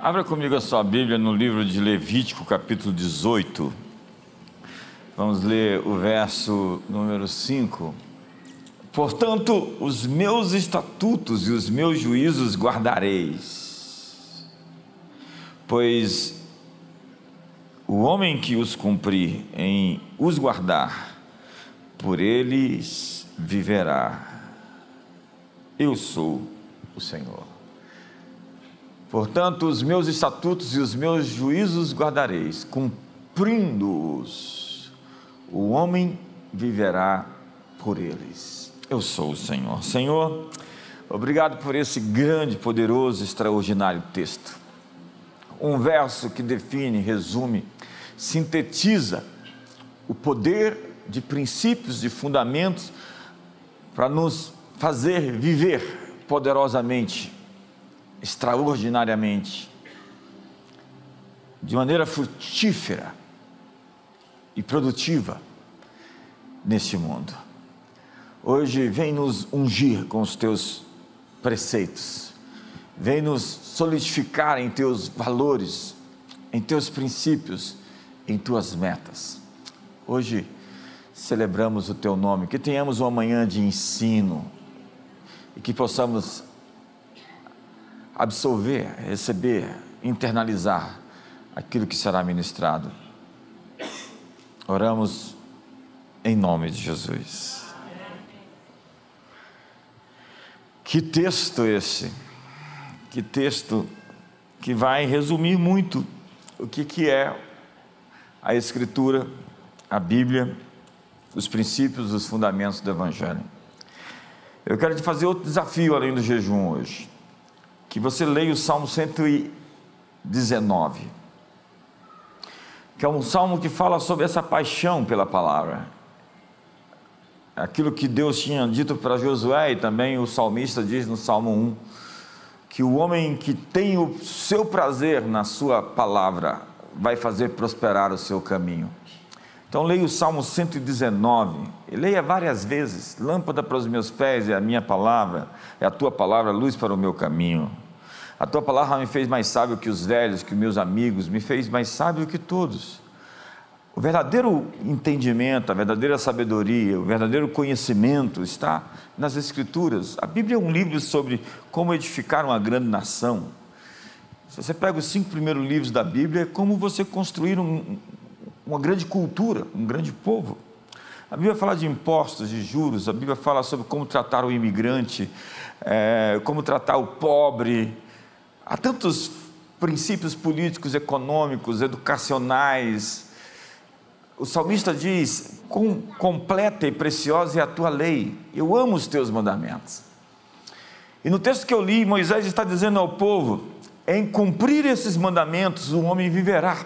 Abra comigo a sua Bíblia no livro de Levítico, capítulo 18. Vamos ler o verso número 5. Portanto, os meus estatutos e os meus juízos guardareis, pois o homem que os cumprir em os guardar, por eles viverá. Eu sou o Senhor. Portanto, os meus estatutos e os meus juízos guardareis, cumprindo-os, o homem viverá por eles. Eu sou o Senhor. Senhor, obrigado por esse grande, poderoso, extraordinário texto. Um verso que define, resume, sintetiza o poder de princípios, de fundamentos para nos fazer viver poderosamente extraordinariamente, de maneira frutífera e produtiva neste mundo. Hoje vem nos ungir com os teus preceitos, vem nos solidificar em teus valores, em teus princípios, em tuas metas. Hoje celebramos o teu nome, que tenhamos uma manhã de ensino e que possamos absorver, receber, internalizar aquilo que será ministrado. Oramos em nome de Jesus. Que texto esse? Que texto que vai resumir muito o que, que é a Escritura, a Bíblia, os princípios, os fundamentos do Evangelho. Eu quero te fazer outro desafio além do jejum hoje que você leia o Salmo 119, que é um salmo que fala sobre essa paixão pela palavra. Aquilo que Deus tinha dito para Josué e também o salmista diz no Salmo 1, que o homem que tem o seu prazer na sua palavra vai fazer prosperar o seu caminho. Então leia o Salmo 119, e leia várias vezes. Lâmpada para os meus pés é a minha palavra, é a tua palavra, luz para o meu caminho. A tua palavra me fez mais sábio que os velhos, que meus amigos, me fez mais sábio que todos. O verdadeiro entendimento, a verdadeira sabedoria, o verdadeiro conhecimento está nas Escrituras. A Bíblia é um livro sobre como edificar uma grande nação. Se você pega os cinco primeiros livros da Bíblia, é como você construir um, uma grande cultura, um grande povo. A Bíblia fala de impostos, de juros, a Bíblia fala sobre como tratar o imigrante, é, como tratar o pobre. Há tantos princípios políticos, econômicos, educacionais. O salmista diz: Quão completa e preciosa é a tua lei, eu amo os teus mandamentos. E no texto que eu li, Moisés está dizendo ao povo: em cumprir esses mandamentos o homem viverá.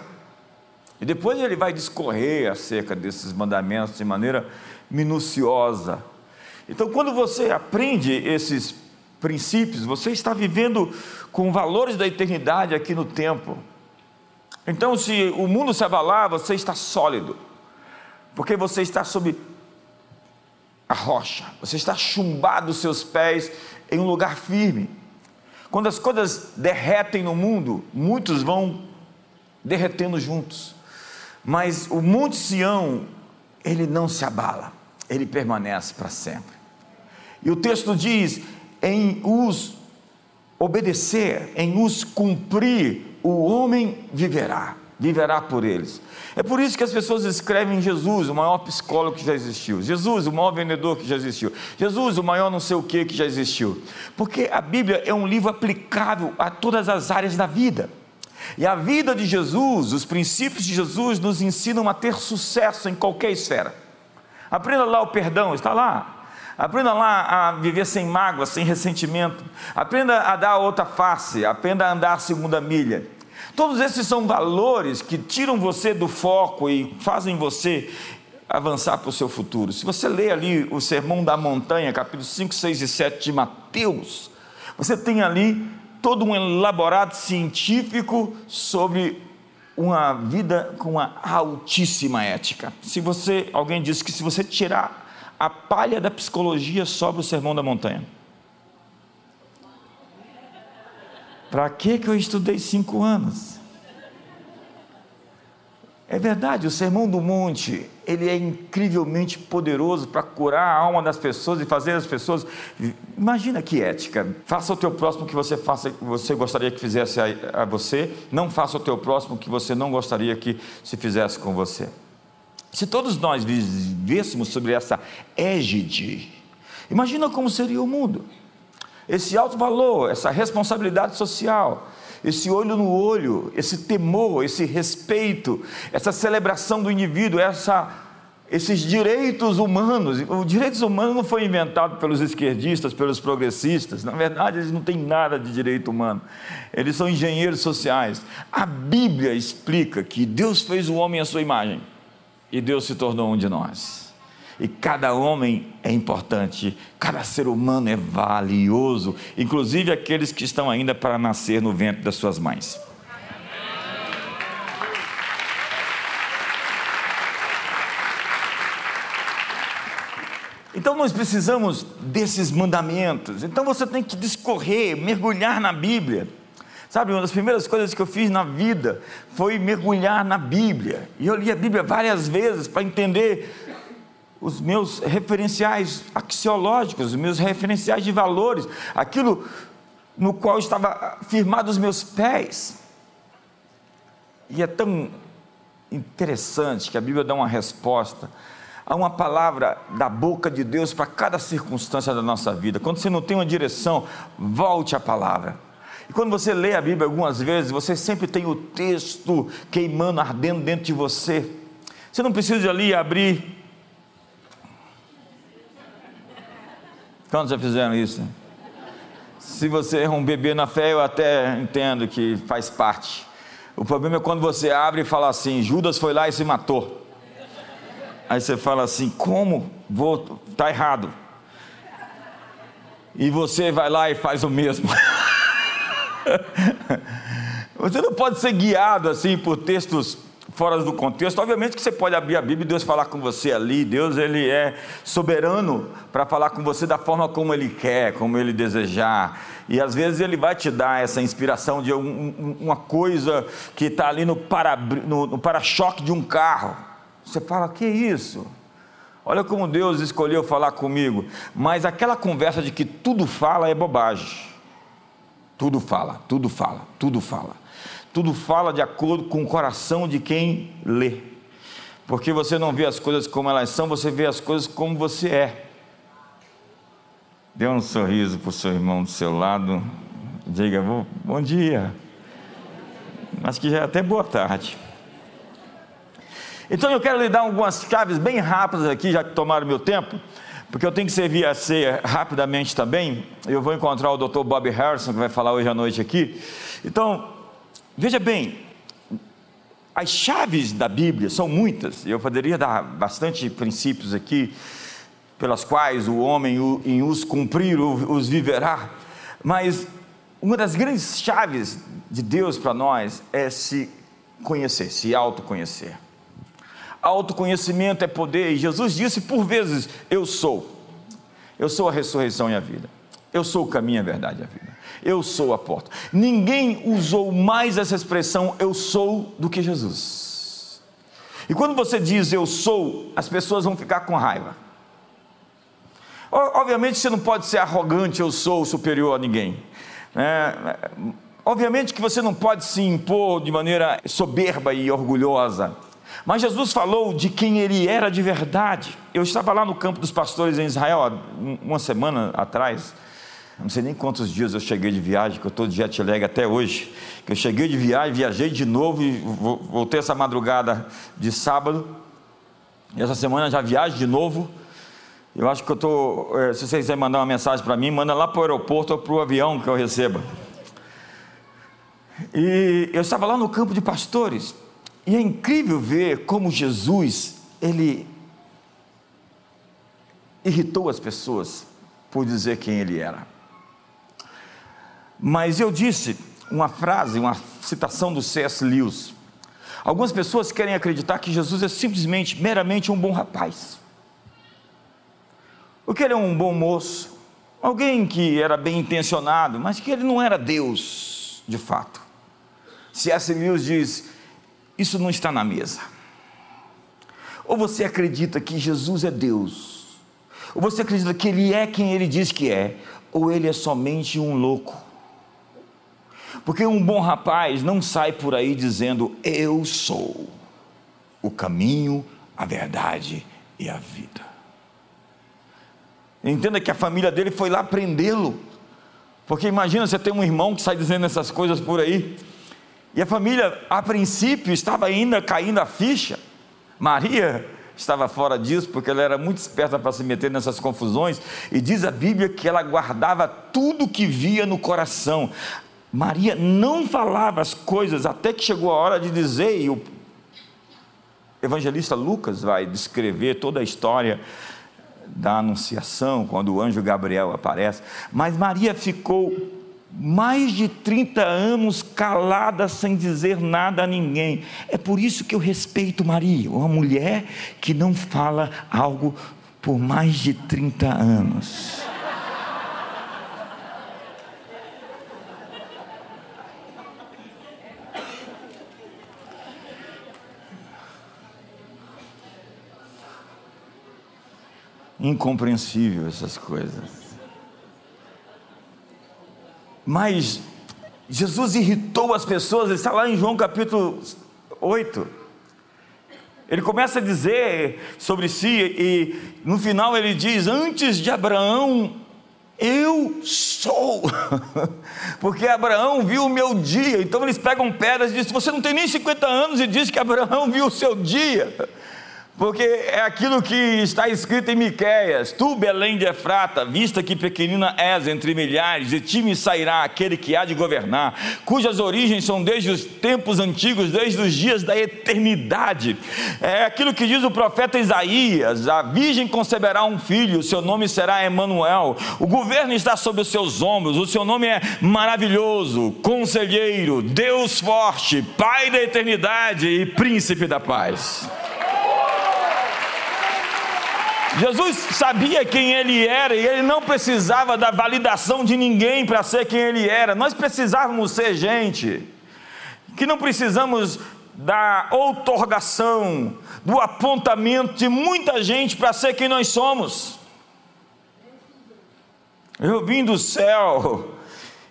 E depois ele vai discorrer acerca desses mandamentos de maneira minuciosa. Então, quando você aprende esses princípios, você está vivendo com valores da eternidade aqui no tempo. Então, se o mundo se abalar, você está sólido, porque você está sob a rocha, você está chumbado os seus pés em um lugar firme. Quando as coisas derretem no mundo, muitos vão derretendo juntos mas o Monte Sião, ele não se abala, ele permanece para sempre. E o texto diz: em os obedecer, em os cumprir, o homem viverá, viverá por eles. É por isso que as pessoas escrevem Jesus, o maior psicólogo que já existiu, Jesus, o maior vendedor que já existiu, Jesus, o maior não sei o que que já existiu, porque a Bíblia é um livro aplicável a todas as áreas da vida. E a vida de Jesus, os princípios de Jesus nos ensinam a ter sucesso em qualquer esfera. Aprenda lá o perdão, está lá. Aprenda lá a viver sem mágoa, sem ressentimento. Aprenda a dar a outra face, aprenda a andar a segunda milha. Todos esses são valores que tiram você do foco e fazem você avançar para o seu futuro. Se você lê ali o Sermão da Montanha, capítulos 5, 6 e 7 de Mateus, você tem ali todo um elaborado científico sobre uma vida com uma altíssima ética. Se você, alguém disse que se você tirar a palha da psicologia sobre o sermão da montanha. Para que eu estudei cinco anos? É verdade, o Sermão do Monte, ele é incrivelmente poderoso para curar a alma das pessoas e fazer as pessoas. Imagina que ética. Faça o teu próximo que você faça, que você gostaria que fizesse a, a você, não faça o teu próximo que você não gostaria que se fizesse com você. Se todos nós vivêssemos sobre essa égide, imagina como seria o mundo. Esse alto valor, essa responsabilidade social, esse olho no olho, esse temor, esse respeito, essa celebração do indivíduo, essa, esses direitos humanos. Os direitos humanos não foi inventado pelos esquerdistas, pelos progressistas. Na verdade, eles não têm nada de direito humano. Eles são engenheiros sociais. A Bíblia explica que Deus fez o homem à sua imagem e Deus se tornou um de nós. E cada homem é importante, cada ser humano é valioso, inclusive aqueles que estão ainda para nascer no ventre das suas mães. Então nós precisamos desses mandamentos. Então você tem que discorrer, mergulhar na Bíblia. Sabe, uma das primeiras coisas que eu fiz na vida foi mergulhar na Bíblia. E eu li a Bíblia várias vezes para entender os meus referenciais axiológicos, os meus referenciais de valores, aquilo no qual estava firmado os meus pés. E é tão interessante que a Bíblia dá uma resposta a uma palavra da boca de Deus para cada circunstância da nossa vida. Quando você não tem uma direção, volte à palavra. E quando você lê a Bíblia algumas vezes, você sempre tem o texto queimando, ardendo dentro de você. Você não precisa ali abrir Quantos já fizeram isso? Se você é um bebê na fé, eu até entendo que faz parte. O problema é quando você abre e fala assim: Judas foi lá e se matou. Aí você fala assim: como? Vou, tá errado. E você vai lá e faz o mesmo. você não pode ser guiado assim por textos fora do contexto. Obviamente que você pode abrir a Bíblia e Deus falar com você ali. Deus ele é soberano para falar com você da forma como ele quer, como ele desejar. E às vezes ele vai te dar essa inspiração de um, uma coisa que está ali no para-choque no, no para de um carro. Você fala, que isso? Olha como Deus escolheu falar comigo. Mas aquela conversa de que tudo fala é bobagem. Tudo fala, tudo fala, tudo fala. Tudo fala de acordo com o coração de quem lê. Porque você não vê as coisas como elas são, você vê as coisas como você é. Dê um sorriso para o seu irmão do seu lado. Diga, bom dia. Acho que já é até boa tarde. Então eu quero lhe dar algumas chaves bem rápidas aqui, já que tomaram meu tempo, porque eu tenho que servir a ceia rapidamente também. Eu vou encontrar o Dr. Bob Harrison, que vai falar hoje à noite aqui. Então, Veja bem, as chaves da Bíblia são muitas, eu poderia dar bastante princípios aqui, pelas quais o homem, em os cumprir, os viverá, mas uma das grandes chaves de Deus para nós é se conhecer, se autoconhecer. Autoconhecimento é poder, e Jesus disse por vezes: Eu sou, eu sou a ressurreição e a vida, eu sou o caminho, a verdade e a vida eu sou a porta. Ninguém usou mais essa expressão eu sou do que Jesus. E quando você diz eu sou, as pessoas vão ficar com raiva. Obviamente você não pode ser arrogante, eu sou superior a ninguém. É, obviamente que você não pode se impor de maneira soberba e orgulhosa. Mas Jesus falou de quem ele era de verdade. Eu estava lá no campo dos pastores em Israel, uma semana atrás, não sei nem quantos dias eu cheguei de viagem, que eu estou de jet lag até hoje. Que eu cheguei de viagem, viajei de novo e voltei essa madrugada de sábado. E essa semana já viajo de novo. Eu acho que eu estou. É, se vocês quiserem mandar uma mensagem para mim, manda lá para o aeroporto ou para o avião que eu receba. E eu estava lá no campo de pastores. E é incrível ver como Jesus, ele irritou as pessoas por dizer quem ele era. Mas eu disse uma frase, uma citação do C.S. Lewis. Algumas pessoas querem acreditar que Jesus é simplesmente, meramente um bom rapaz. O que ele é um bom moço, alguém que era bem intencionado, mas que ele não era Deus. de fato. C.S. Lewis diz: Isso não está na mesa. Ou você acredita que Jesus é Deus, ou você acredita que Ele é quem Ele diz que é, ou Ele é somente um louco. Porque um bom rapaz não sai por aí dizendo: Eu sou o caminho, a verdade e a vida. Entenda que a família dele foi lá prendê-lo. Porque imagina você ter um irmão que sai dizendo essas coisas por aí. E a família, a princípio, estava ainda caindo a ficha. Maria estava fora disso, porque ela era muito esperta para se meter nessas confusões. E diz a Bíblia que ela guardava tudo que via no coração. Maria não falava as coisas até que chegou a hora de dizer, e o evangelista Lucas vai descrever toda a história da anunciação, quando o anjo Gabriel aparece. Mas Maria ficou mais de 30 anos calada, sem dizer nada a ninguém. É por isso que eu respeito Maria, uma mulher que não fala algo por mais de 30 anos. incompreensível essas coisas. Mas Jesus irritou as pessoas, está lá em João capítulo 8. Ele começa a dizer sobre si, e no final ele diz: Antes de Abraão, eu sou. Porque Abraão viu o meu dia. Então eles pegam pedras e dizem: Você não tem nem 50 anos e diz que Abraão viu o seu dia. Porque é aquilo que está escrito em Miqueias: Tu, Belém de Efrata, vista que pequenina és entre milhares, de ti me sairá aquele que há de governar, cujas origens são desde os tempos antigos, desde os dias da eternidade. É aquilo que diz o profeta Isaías: A virgem conceberá um filho, o seu nome será Emanuel. O governo está sobre os seus ombros, o seu nome é maravilhoso, conselheiro, Deus forte, Pai da eternidade e príncipe da paz. Jesus sabia quem ele era e ele não precisava da validação de ninguém para ser quem ele era. Nós precisávamos ser gente que não precisamos da outorgação, do apontamento de muita gente para ser quem nós somos. Eu vim do céu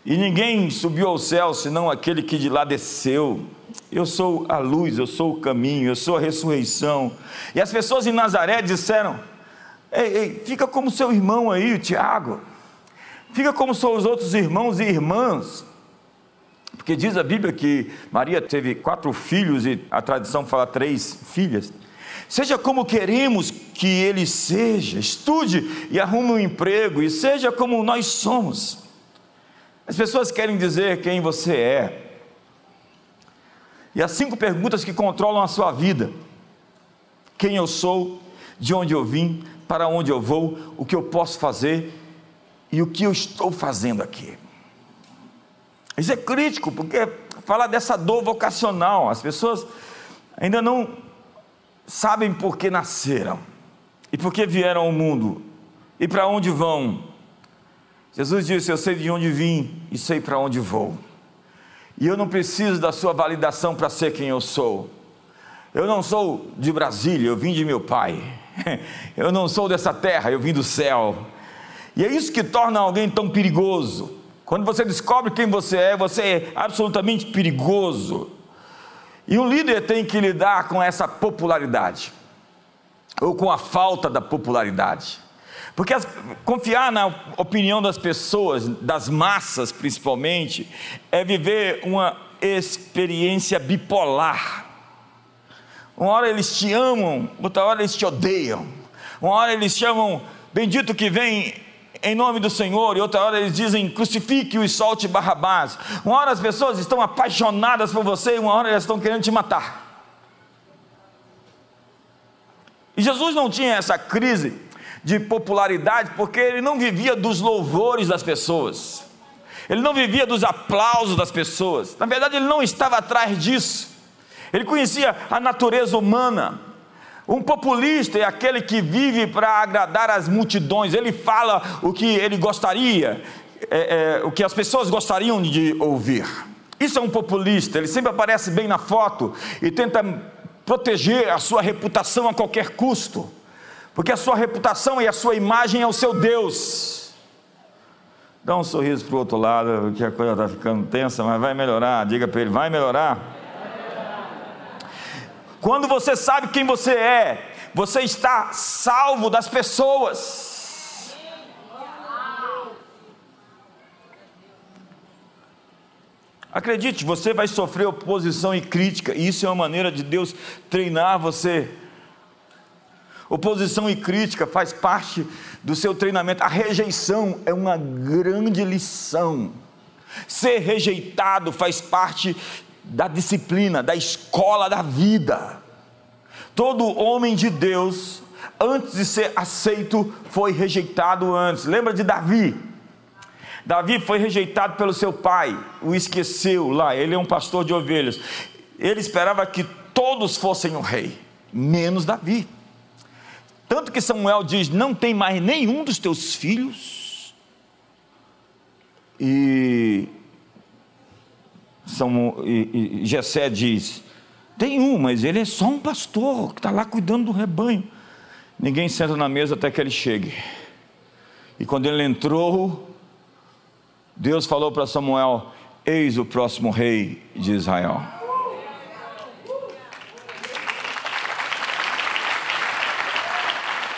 e ninguém subiu ao céu senão aquele que de lá desceu. Eu sou a luz, eu sou o caminho, eu sou a ressurreição. E as pessoas em Nazaré disseram: Ei, ei, fica como seu irmão aí, o Tiago. Fica como são os outros irmãos e irmãs. Porque diz a Bíblia que Maria teve quatro filhos e a tradição fala três filhas. Seja como queremos que ele seja, estude e arrume um emprego e seja como nós somos. As pessoas querem dizer quem você é. E as cinco perguntas que controlam a sua vida: quem eu sou, de onde eu vim, para onde eu vou, o que eu posso fazer e o que eu estou fazendo aqui. Isso é crítico, porque fala dessa dor vocacional. As pessoas ainda não sabem por que nasceram e por que vieram ao mundo e para onde vão. Jesus disse: Eu sei de onde vim e sei para onde vou. E eu não preciso da sua validação para ser quem eu sou. Eu não sou de Brasília, eu vim de meu pai. Eu não sou dessa terra, eu vim do céu. E é isso que torna alguém tão perigoso. Quando você descobre quem você é, você é absolutamente perigoso. E um líder tem que lidar com essa popularidade, ou com a falta da popularidade. Porque as, confiar na opinião das pessoas, das massas principalmente, é viver uma experiência bipolar. Uma hora eles te amam, outra hora eles te odeiam. Uma hora eles chamam bendito que vem em nome do Senhor, e outra hora eles dizem crucifique-o e solte Barrabás. Uma hora as pessoas estão apaixonadas por você, e uma hora elas estão querendo te matar. E Jesus não tinha essa crise de popularidade porque ele não vivia dos louvores das pessoas, ele não vivia dos aplausos das pessoas, na verdade, ele não estava atrás disso. Ele conhecia a natureza humana. Um populista é aquele que vive para agradar as multidões, ele fala o que ele gostaria, é, é, o que as pessoas gostariam de ouvir. Isso é um populista, ele sempre aparece bem na foto e tenta proteger a sua reputação a qualquer custo, porque a sua reputação e a sua imagem é o seu Deus. Dá um sorriso para o outro lado, que a coisa está ficando tensa, mas vai melhorar. Diga para ele: vai melhorar. Quando você sabe quem você é, você está salvo das pessoas. Acredite, você vai sofrer oposição e crítica, e isso é uma maneira de Deus treinar você. Oposição e crítica faz parte do seu treinamento. A rejeição é uma grande lição. Ser rejeitado faz parte da disciplina, da escola da vida. Todo homem de Deus, antes de ser aceito, foi rejeitado antes. Lembra de Davi? Davi foi rejeitado pelo seu pai, o esqueceu lá, ele é um pastor de ovelhas. Ele esperava que todos fossem o rei, menos Davi. Tanto que Samuel diz: Não tem mais nenhum dos teus filhos. E, Samuel, e, e Jessé diz: Tem um, mas ele é só um pastor que está lá cuidando do rebanho. Ninguém senta na mesa até que ele chegue. E quando ele entrou, Deus falou para Samuel: Eis o próximo rei de Israel.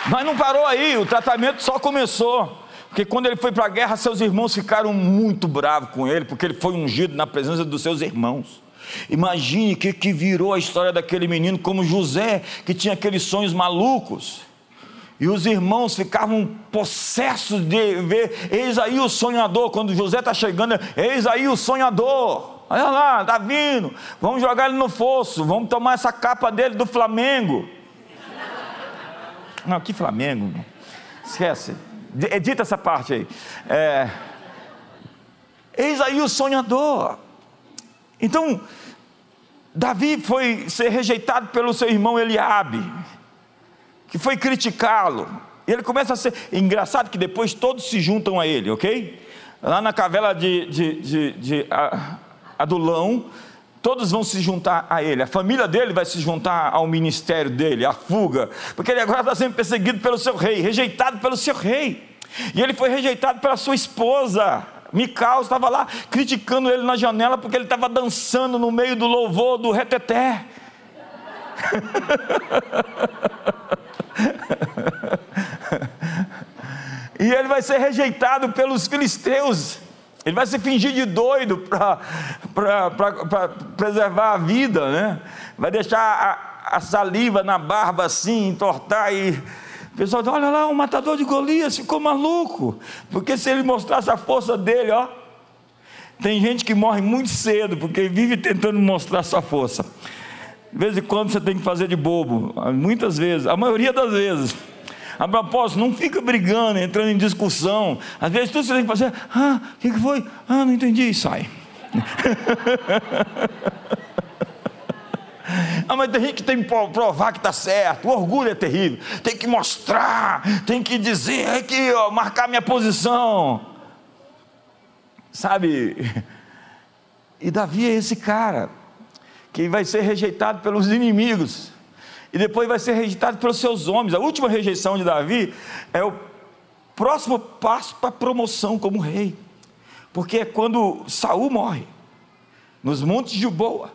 Mas não parou aí, o tratamento só começou. Porque quando ele foi para a guerra, seus irmãos ficaram muito bravos com ele, porque ele foi ungido na presença dos seus irmãos. Imagine que, que virou a história daquele menino, como José, que tinha aqueles sonhos malucos. E os irmãos ficavam possessos de ver, eis aí o sonhador, quando José está chegando, eis aí o sonhador, olha lá, está vindo, vamos jogar ele no fosso, vamos tomar essa capa dele do Flamengo. Não, que Flamengo? Esquece, edita essa parte aí. É, eis aí o sonhador. Então, Davi foi ser rejeitado pelo seu irmão Eliabe que foi criticá-lo. E ele começa a ser. Engraçado que depois todos se juntam a ele, ok? Lá na cavela de, de, de, de Adulão, todos vão se juntar a ele, a família dele vai se juntar ao ministério dele, à fuga, porque ele agora está sendo perseguido pelo seu rei, rejeitado pelo seu rei, e ele foi rejeitado pela sua esposa. Mical estava lá criticando ele na janela porque ele estava dançando no meio do louvor do reteté. e ele vai ser rejeitado pelos filisteus. Ele vai se fingir de doido para preservar a vida, né? Vai deixar a, a, saliva na barba assim, entortar e. O pessoal diz, olha lá, o matador de Golias ficou maluco. Porque se ele mostrasse a força dele, ó. Tem gente que morre muito cedo, porque vive tentando mostrar sua força. De vez em quando você tem que fazer de bobo, muitas vezes, a maioria das vezes. A propósito, não fica brigando, entrando em discussão. Às vezes tudo você tem que fazer, ah, o que, que foi? Ah, não entendi, e sai. Ah, mas tem gente que tem que provar que está certo. O orgulho é terrível. Tem que mostrar, tem que dizer aqui, ó, marcar minha posição. Sabe? E Davi é esse cara que vai ser rejeitado pelos inimigos e depois vai ser rejeitado pelos seus homens. A última rejeição de Davi é o próximo passo para a promoção como rei, porque é quando Saul morre nos montes de Boa.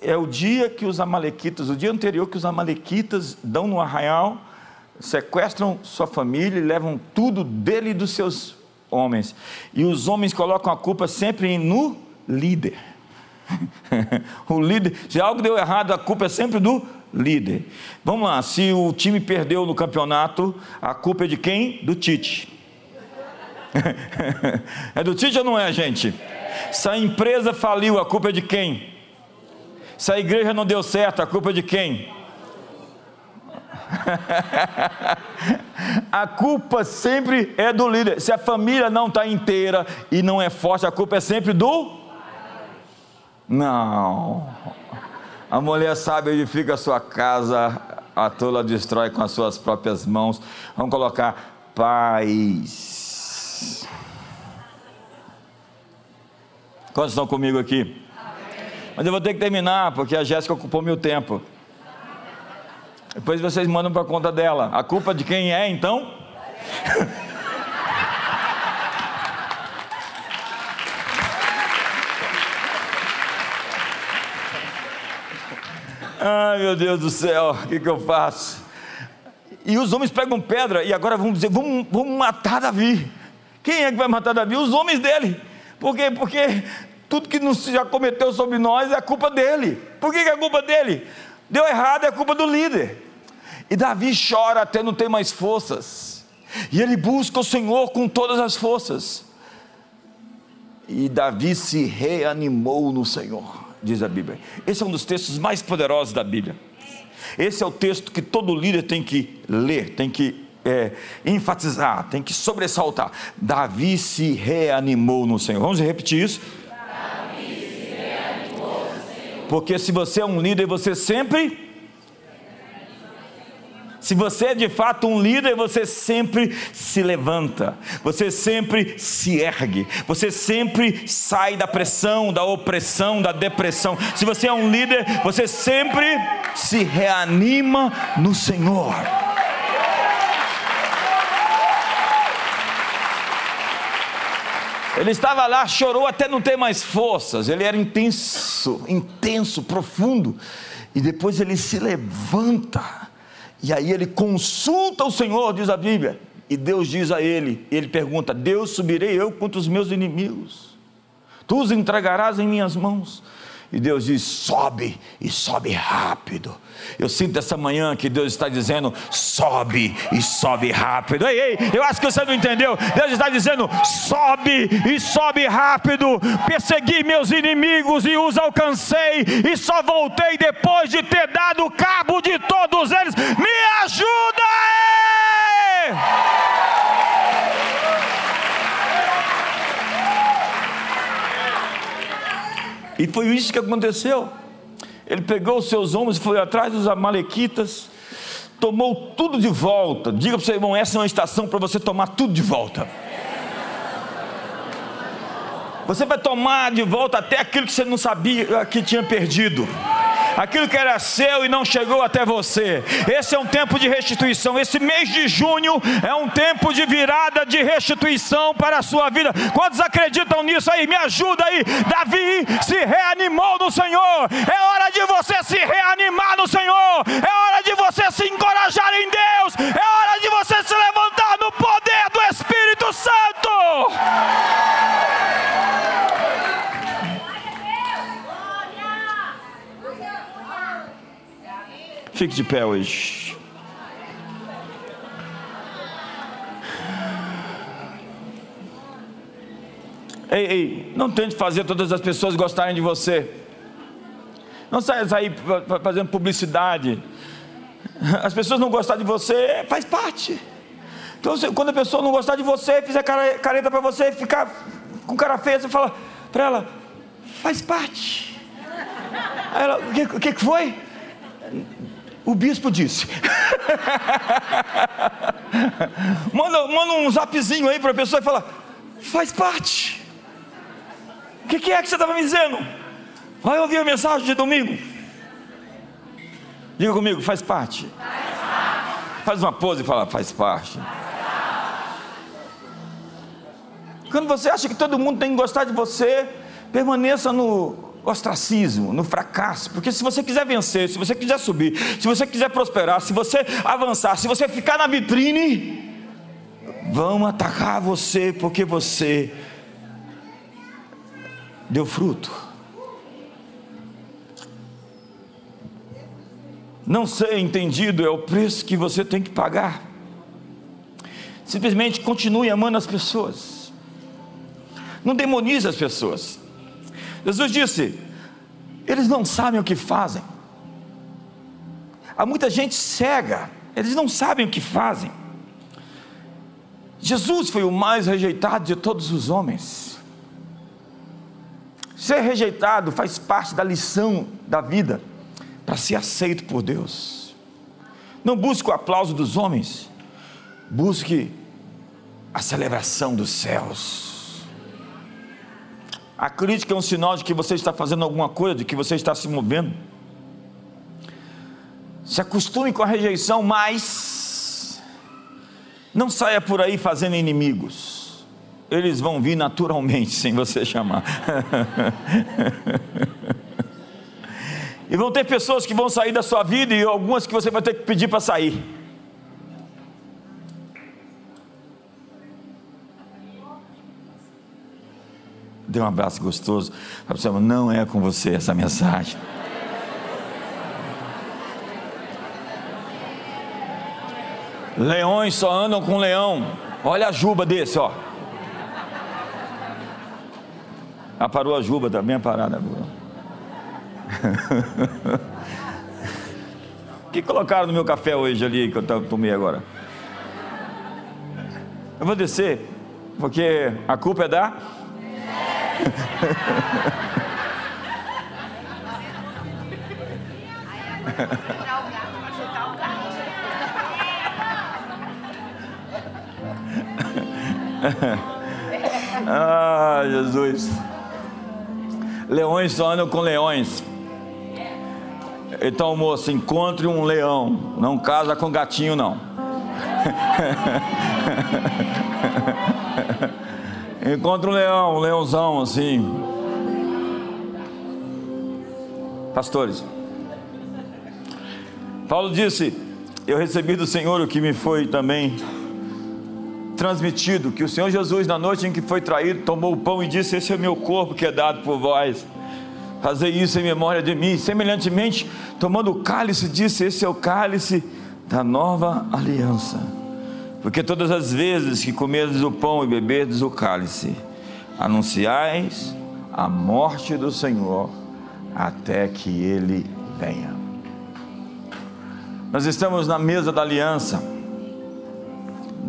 É o dia que os amalequitas, o dia anterior que os amalequitas dão no arraial, sequestram sua família e levam tudo dele e dos seus homens. E os homens colocam a culpa sempre no líder. o líder, se algo deu errado, a culpa é sempre do líder. Vamos lá, se o time perdeu no campeonato, a culpa é de quem? Do Tite. é do Tite ou não é, gente? Se a empresa faliu, a culpa é de quem? Se a igreja não deu certo, a culpa é de quem? a culpa sempre é do líder. Se a família não está inteira e não é forte, a culpa é sempre do não. A mulher sabe edifica a sua casa, a tola destrói com as suas próprias mãos. Vamos colocar paz. Quantos estão comigo aqui? Mas eu vou ter que terminar, porque a Jéssica ocupou meu tempo. Depois vocês mandam para conta dela. A culpa de quem é, então? Ai meu Deus do céu, o que, que eu faço? E os homens pegam pedra e agora vamos dizer: vamos, vamos matar Davi. Quem é que vai matar Davi? Os homens dele. Por quê? Porque tudo que não já cometeu sobre nós é culpa dele. Por que, que é culpa dele? Deu errado, é culpa do líder. E Davi chora até não ter mais forças. E ele busca o Senhor com todas as forças. E Davi se reanimou no Senhor diz a Bíblia. Esse é um dos textos mais poderosos da Bíblia. Esse é o texto que todo líder tem que ler, tem que é, enfatizar, tem que sobressaltar. Davi se reanimou no Senhor. Vamos repetir isso? Davi se reanimou no Senhor. Porque se você é um líder, você sempre se você é de fato um líder, você sempre se levanta, você sempre se ergue, você sempre sai da pressão, da opressão, da depressão. Se você é um líder, você sempre se reanima no Senhor. Ele estava lá, chorou até não ter mais forças. Ele era intenso, intenso, profundo. E depois ele se levanta e aí ele consulta o Senhor, diz a Bíblia, e Deus diz a ele, ele pergunta: Deus subirei eu contra os meus inimigos? Tu os entregarás em minhas mãos? E Deus diz: sobe e sobe rápido. Eu sinto essa manhã que Deus está dizendo: sobe e sobe rápido. Ei, ei, eu acho que você não entendeu. Deus está dizendo: sobe e sobe rápido. Persegui meus inimigos e os alcancei, e só voltei depois de ter dado cabo de todos eles. Me ajuda! Aí! E foi isso que aconteceu. Ele pegou os seus ombros e foi atrás dos amalequitas, tomou tudo de volta. Diga para o seu irmão: essa é uma estação para você tomar tudo de volta. Você vai tomar de volta até aquilo que você não sabia que tinha perdido aquilo que era seu e não chegou até você. Esse é um tempo de restituição. Esse mês de junho é um tempo de virada de restituição para a sua vida. Quantos acreditam nisso aí? Me ajuda aí. Davi se reanimou no Senhor. É hora de você se reanimar no Senhor. É hora de você se encorajar em Deus. Fique de pé hoje. Ei, ei, não tente fazer todas as pessoas gostarem de você. Não saia aí fazendo publicidade. As pessoas não gostar de você, faz parte. Então, quando a pessoa não gostar de você, fizer careta para você, ficar com cara feia, você fala para ela, faz parte. Aí ela, o que, o que foi? O bispo disse. manda, manda um zapzinho aí para a pessoa e fala: faz parte. O que, que é que você estava me dizendo? Vai ouvir a mensagem de domingo. Diga comigo, faz parte. Faz, parte. faz uma pose e fala, faz parte. faz parte. Quando você acha que todo mundo tem que gostar de você, permaneça no ostracismo, no fracasso, porque se você quiser vencer, se você quiser subir, se você quiser prosperar, se você avançar, se você ficar na vitrine, vão atacar você porque você deu fruto. Não ser entendido é o preço que você tem que pagar. Simplesmente continue amando as pessoas. Não demonize as pessoas. Jesus disse: eles não sabem o que fazem. Há muita gente cega, eles não sabem o que fazem. Jesus foi o mais rejeitado de todos os homens. Ser rejeitado faz parte da lição da vida para ser aceito por Deus. Não busque o aplauso dos homens, busque a celebração dos céus A crítica é um sinal de que você está fazendo alguma coisa, de que você está se movendo. Se acostume com a rejeição, mas não saia por aí fazendo inimigos. Eles vão vir naturalmente, sem você chamar. e vão ter pessoas que vão sair da sua vida e algumas que você vai ter que pedir para sair. Dê um abraço gostoso. Não é com você essa mensagem. Leões só andam com leão. Olha a juba desse, ó. Ah, parou a juba, tá bem parada. O que colocaram no meu café hoje ali que eu tomei agora? Eu vou descer, porque a culpa é da. ah, Jesus. Leões só andam com leões. Então, moço, encontre um leão. Não casa com gatinho, não. encontre um leão, um leãozão assim. Pastores. Paulo disse: Eu recebi do Senhor o que me foi também transmitido que o Senhor Jesus, na noite em que foi traído, tomou o pão e disse: Esse é o meu corpo que é dado por vós. Fazer isso em memória de mim. Semelhantemente, tomando o cálice, disse: Esse é o cálice da nova aliança. Porque todas as vezes que comerdes o pão e beberdes o cálice, anunciais a morte do Senhor até que ele venha. Nós estamos na mesa da aliança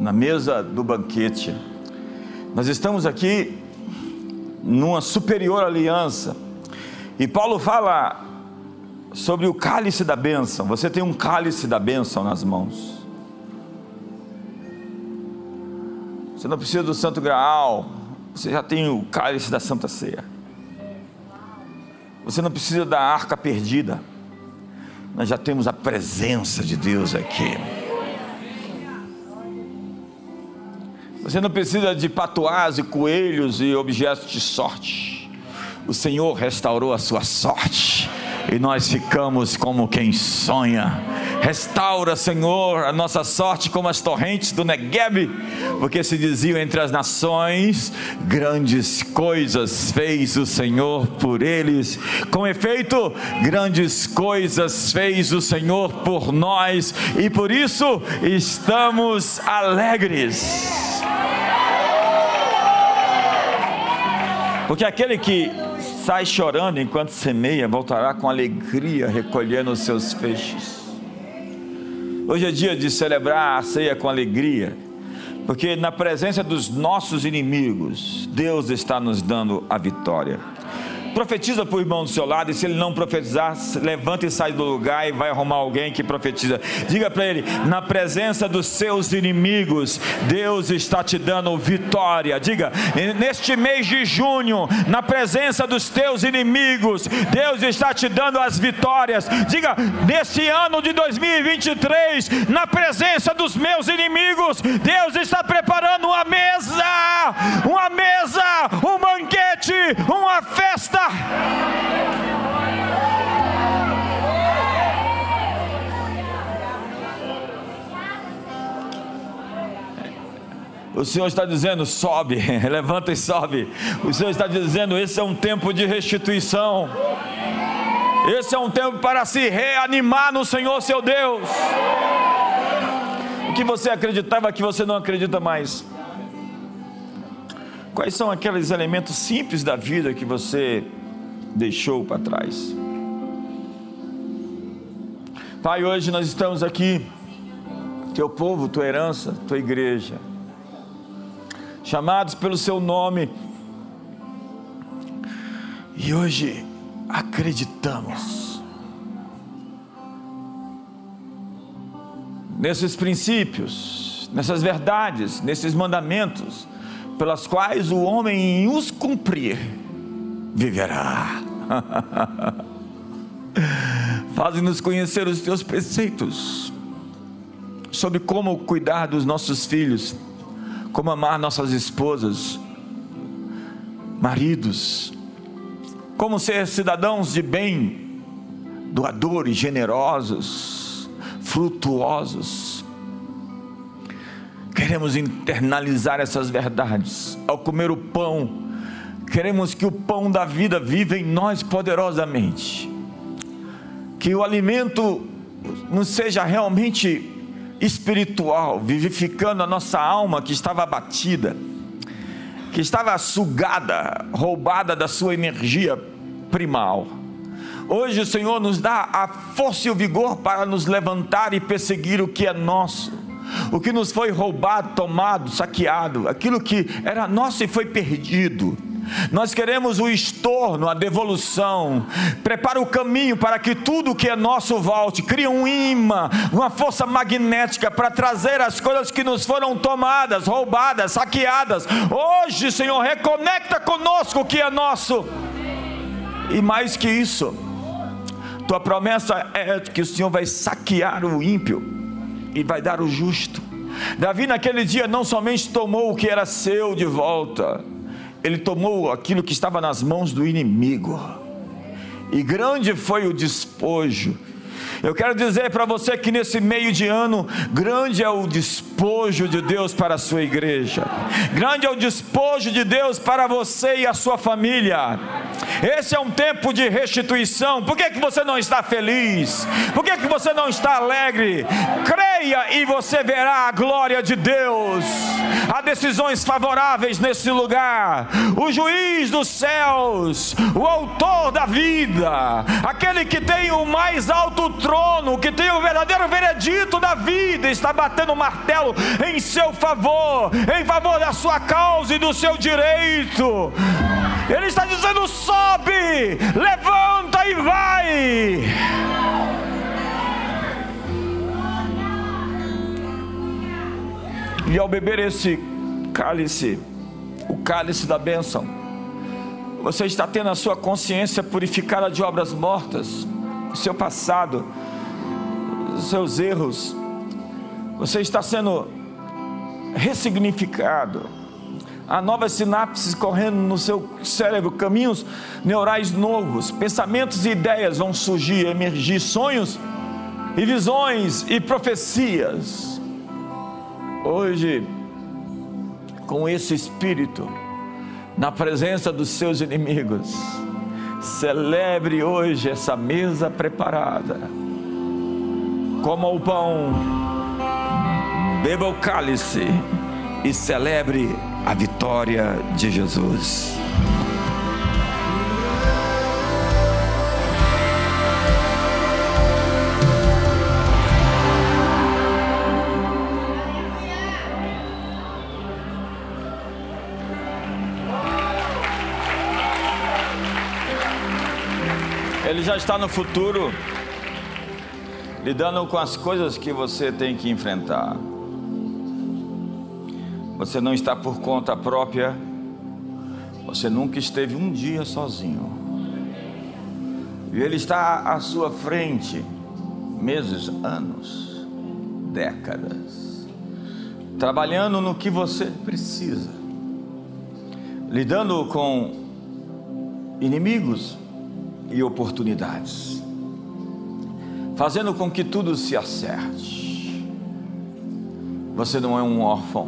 na mesa do banquete. Nós estamos aqui numa superior aliança. E Paulo fala sobre o cálice da bênção. Você tem um cálice da bênção nas mãos. Você não precisa do Santo Graal. Você já tem o cálice da Santa Ceia. Você não precisa da arca perdida. Nós já temos a presença de Deus aqui. Você não precisa de patuás e coelhos e objetos de sorte. O Senhor restaurou a sua sorte e nós ficamos como quem sonha. Restaura, Senhor, a nossa sorte como as torrentes do Negueb, porque se diziam entre as nações: grandes coisas fez o Senhor por eles. Com efeito, grandes coisas fez o Senhor por nós e por isso estamos alegres. Porque aquele que sai chorando enquanto semeia, voltará com alegria recolhendo os seus feixes. Hoje é dia de celebrar a ceia com alegria, porque na presença dos nossos inimigos, Deus está nos dando a vitória. Profetiza para o irmão do seu lado, e se ele não profetizar, levanta e sai do lugar e vai arrumar alguém que profetiza. Diga para ele: na presença dos seus inimigos, Deus está te dando vitória. Diga, neste mês de junho, na presença dos teus inimigos, Deus está te dando as vitórias. Diga, nesse ano de 2023, na presença dos meus inimigos, Deus está preparando uma mesa, uma mesa, um banquete, uma festa o Senhor está dizendo: sobe, levanta e sobe. O Senhor está dizendo: esse é um tempo de restituição. Esse é um tempo para se reanimar no Senhor seu Deus. O que você acreditava que você não acredita mais. Quais são aqueles elementos simples da vida que você deixou para trás? Pai, hoje nós estamos aqui, teu povo, tua herança, tua igreja, chamados pelo seu nome, e hoje acreditamos. Nesses princípios, nessas verdades, nesses mandamentos pelas quais o homem, em os cumprir, viverá. Faz-nos conhecer os teus preceitos sobre como cuidar dos nossos filhos, como amar nossas esposas, maridos, como ser cidadãos de bem, doadores, generosos, frutuosos. Queremos internalizar essas verdades ao comer o pão. Queremos que o pão da vida viva em nós poderosamente. Que o alimento nos seja realmente espiritual, vivificando a nossa alma que estava abatida, que estava sugada, roubada da sua energia primal. Hoje o Senhor nos dá a força e o vigor para nos levantar e perseguir o que é nosso, o que nos foi roubado, tomado, saqueado, aquilo que era nosso e foi perdido. Nós queremos o estorno, a devolução. Prepara o caminho para que tudo que é nosso volte. Cria um imã, uma força magnética para trazer as coisas que nos foram tomadas, roubadas, saqueadas. Hoje, Senhor, reconecta conosco o que é nosso. E mais que isso, tua promessa é que o Senhor vai saquear o ímpio e vai dar o justo. Davi, naquele dia, não somente tomou o que era seu de volta, ele tomou aquilo que estava nas mãos do inimigo, e grande foi o despojo. Eu quero dizer para você que nesse meio de ano, grande é o despojo de Deus para a sua igreja, grande é o despojo de Deus para você e a sua família. Esse é um tempo de restituição. Por que, que você não está feliz? Por que, que você não está alegre? Creia e você verá a glória de Deus. Há decisões favoráveis nesse lugar. O juiz dos céus, o autor da vida, aquele que tem o mais alto trono, que tem o verdadeiro veredito da vida, está batendo o martelo em seu favor, em favor da sua causa e do seu direito. Ele está dizendo: sobe, levanta e vai. E ao beber esse cálice, o cálice da bênção, você está tendo a sua consciência purificada de obras mortas, seu passado, seus erros, você está sendo ressignificado há novas sinapses correndo no seu cérebro, caminhos neurais novos, pensamentos e ideias vão surgir, emergir, sonhos e visões e profecias. Hoje, com esse espírito, na presença dos seus inimigos, celebre hoje essa mesa preparada. Coma o pão, beba o cálice e celebre a vitória de Jesus. Já está no futuro, lidando com as coisas que você tem que enfrentar. Você não está por conta própria. Você nunca esteve um dia sozinho. E Ele está à sua frente, meses, anos, décadas, trabalhando no que você precisa, lidando com inimigos e oportunidades, fazendo com que tudo se acerte. Você não é um órfão.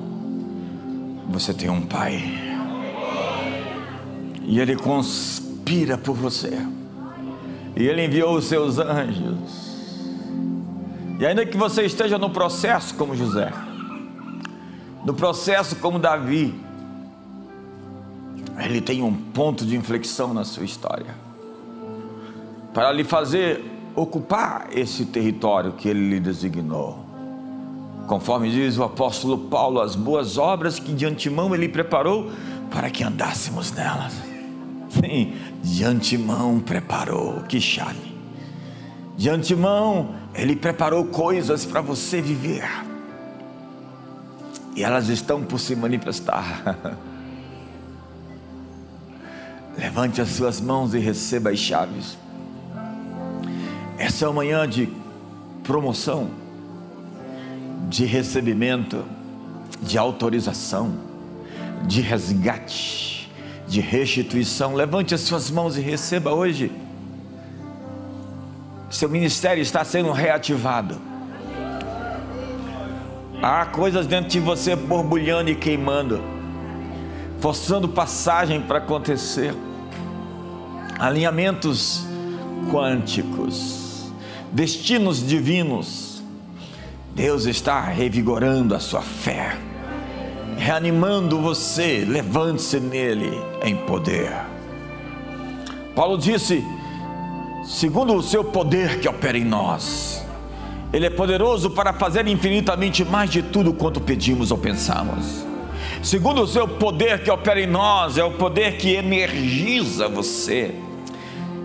Você tem um pai. E ele conspira por você. E ele enviou os seus anjos. E ainda que você esteja no processo como José, no processo como Davi, ele tem um ponto de inflexão na sua história para lhe fazer ocupar esse território que ele lhe designou. Conforme diz o apóstolo Paulo, as boas obras que de antemão ele preparou para que andássemos nelas. Sim, de antemão preparou, que chave. De antemão ele preparou coisas para você viver. E elas estão por se manifestar. Levante as suas mãos e receba as chaves. Essa é uma manhã de promoção, de recebimento, de autorização, de resgate, de restituição. Levante as suas mãos e receba hoje. Seu ministério está sendo reativado. Há coisas dentro de você borbulhando e queimando, forçando passagem para acontecer. Alinhamentos quânticos, destinos divinos. Deus está revigorando a sua fé, reanimando você. Levante-se nele em poder. Paulo disse: segundo o seu poder que opera em nós, Ele é poderoso para fazer infinitamente mais de tudo quanto pedimos ou pensamos. Segundo o seu poder que opera em nós, é o poder que energiza você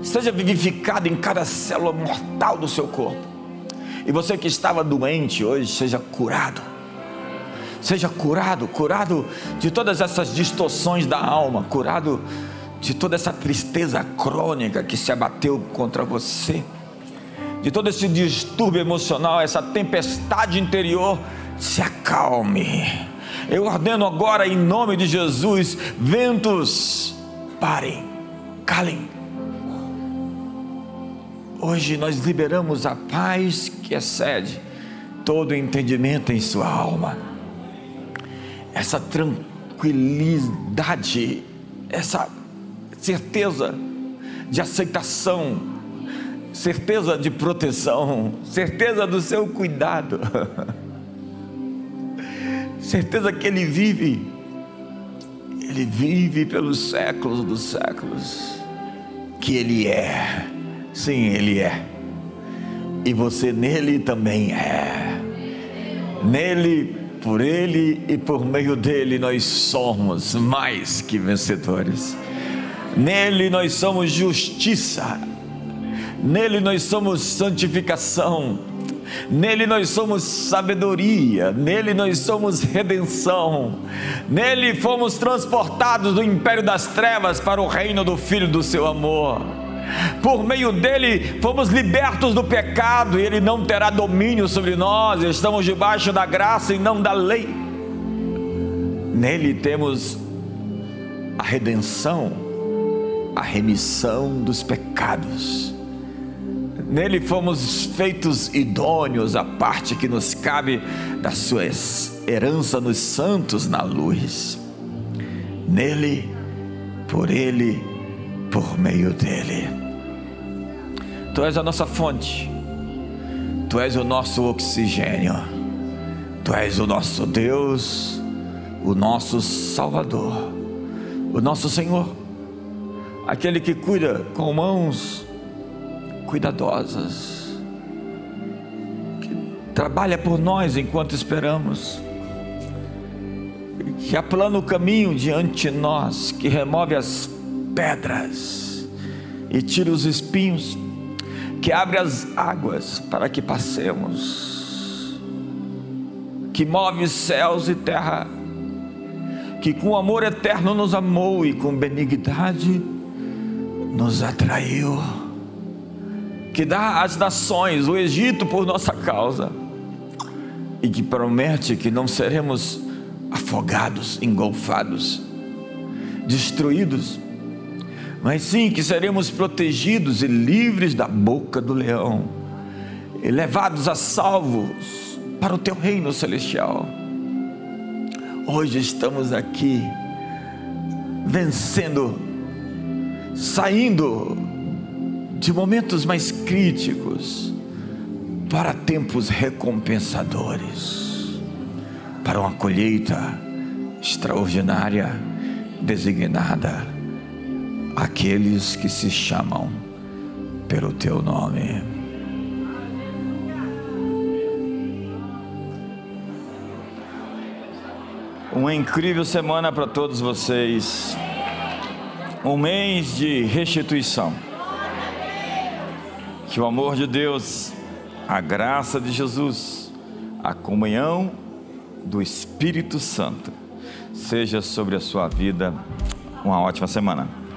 seja vivificado em cada célula mortal do seu corpo. E você que estava doente hoje, seja curado. Seja curado, curado de todas essas distorções da alma, curado de toda essa tristeza crônica que se abateu contra você, de todo esse distúrbio emocional, essa tempestade interior, se acalme. Eu ordeno agora, em nome de Jesus, ventos, parem, calem Hoje nós liberamos a paz que excede todo entendimento em sua alma. Essa tranquilidade, essa certeza de aceitação, certeza de proteção, certeza do seu cuidado, certeza que Ele vive, Ele vive pelos séculos dos séculos, que Ele é Sim, Ele é. E você nele também é. Nele, por Ele e por meio dele nós somos mais que vencedores. Nele nós somos justiça. Nele nós somos santificação. Nele nós somos sabedoria, nele nós somos redenção, nele fomos transportados do império das trevas para o reino do Filho do seu amor. Por meio dele fomos libertos do pecado e ele não terá domínio sobre nós. Estamos debaixo da graça e não da lei. Nele temos a redenção, a remissão dos pecados. Nele fomos feitos idôneos à parte que nos cabe da sua herança nos santos na luz. Nele, por ele, por meio dele. Tu és a nossa fonte, Tu és o nosso oxigênio, Tu és o nosso Deus, o nosso Salvador, o nosso Senhor, aquele que cuida com mãos cuidadosas, que trabalha por nós enquanto esperamos que aplana o caminho diante de nós, que remove as pedras e tira os espinhos, que abre as águas para que passemos, que move céus e terra, que com amor eterno nos amou e com benignidade nos atraiu, que dá às nações o Egito por nossa causa e que promete que não seremos afogados, engolfados, destruídos mas sim que seremos protegidos e livres da boca do leão, e levados a salvos para o teu reino celestial. Hoje estamos aqui vencendo, saindo de momentos mais críticos para tempos recompensadores, para uma colheita extraordinária designada aqueles que se chamam pelo teu nome. Uma incrível semana para todos vocês. Um mês de restituição. Que o amor de Deus, a graça de Jesus, a comunhão do Espírito Santo seja sobre a sua vida. Uma ótima semana.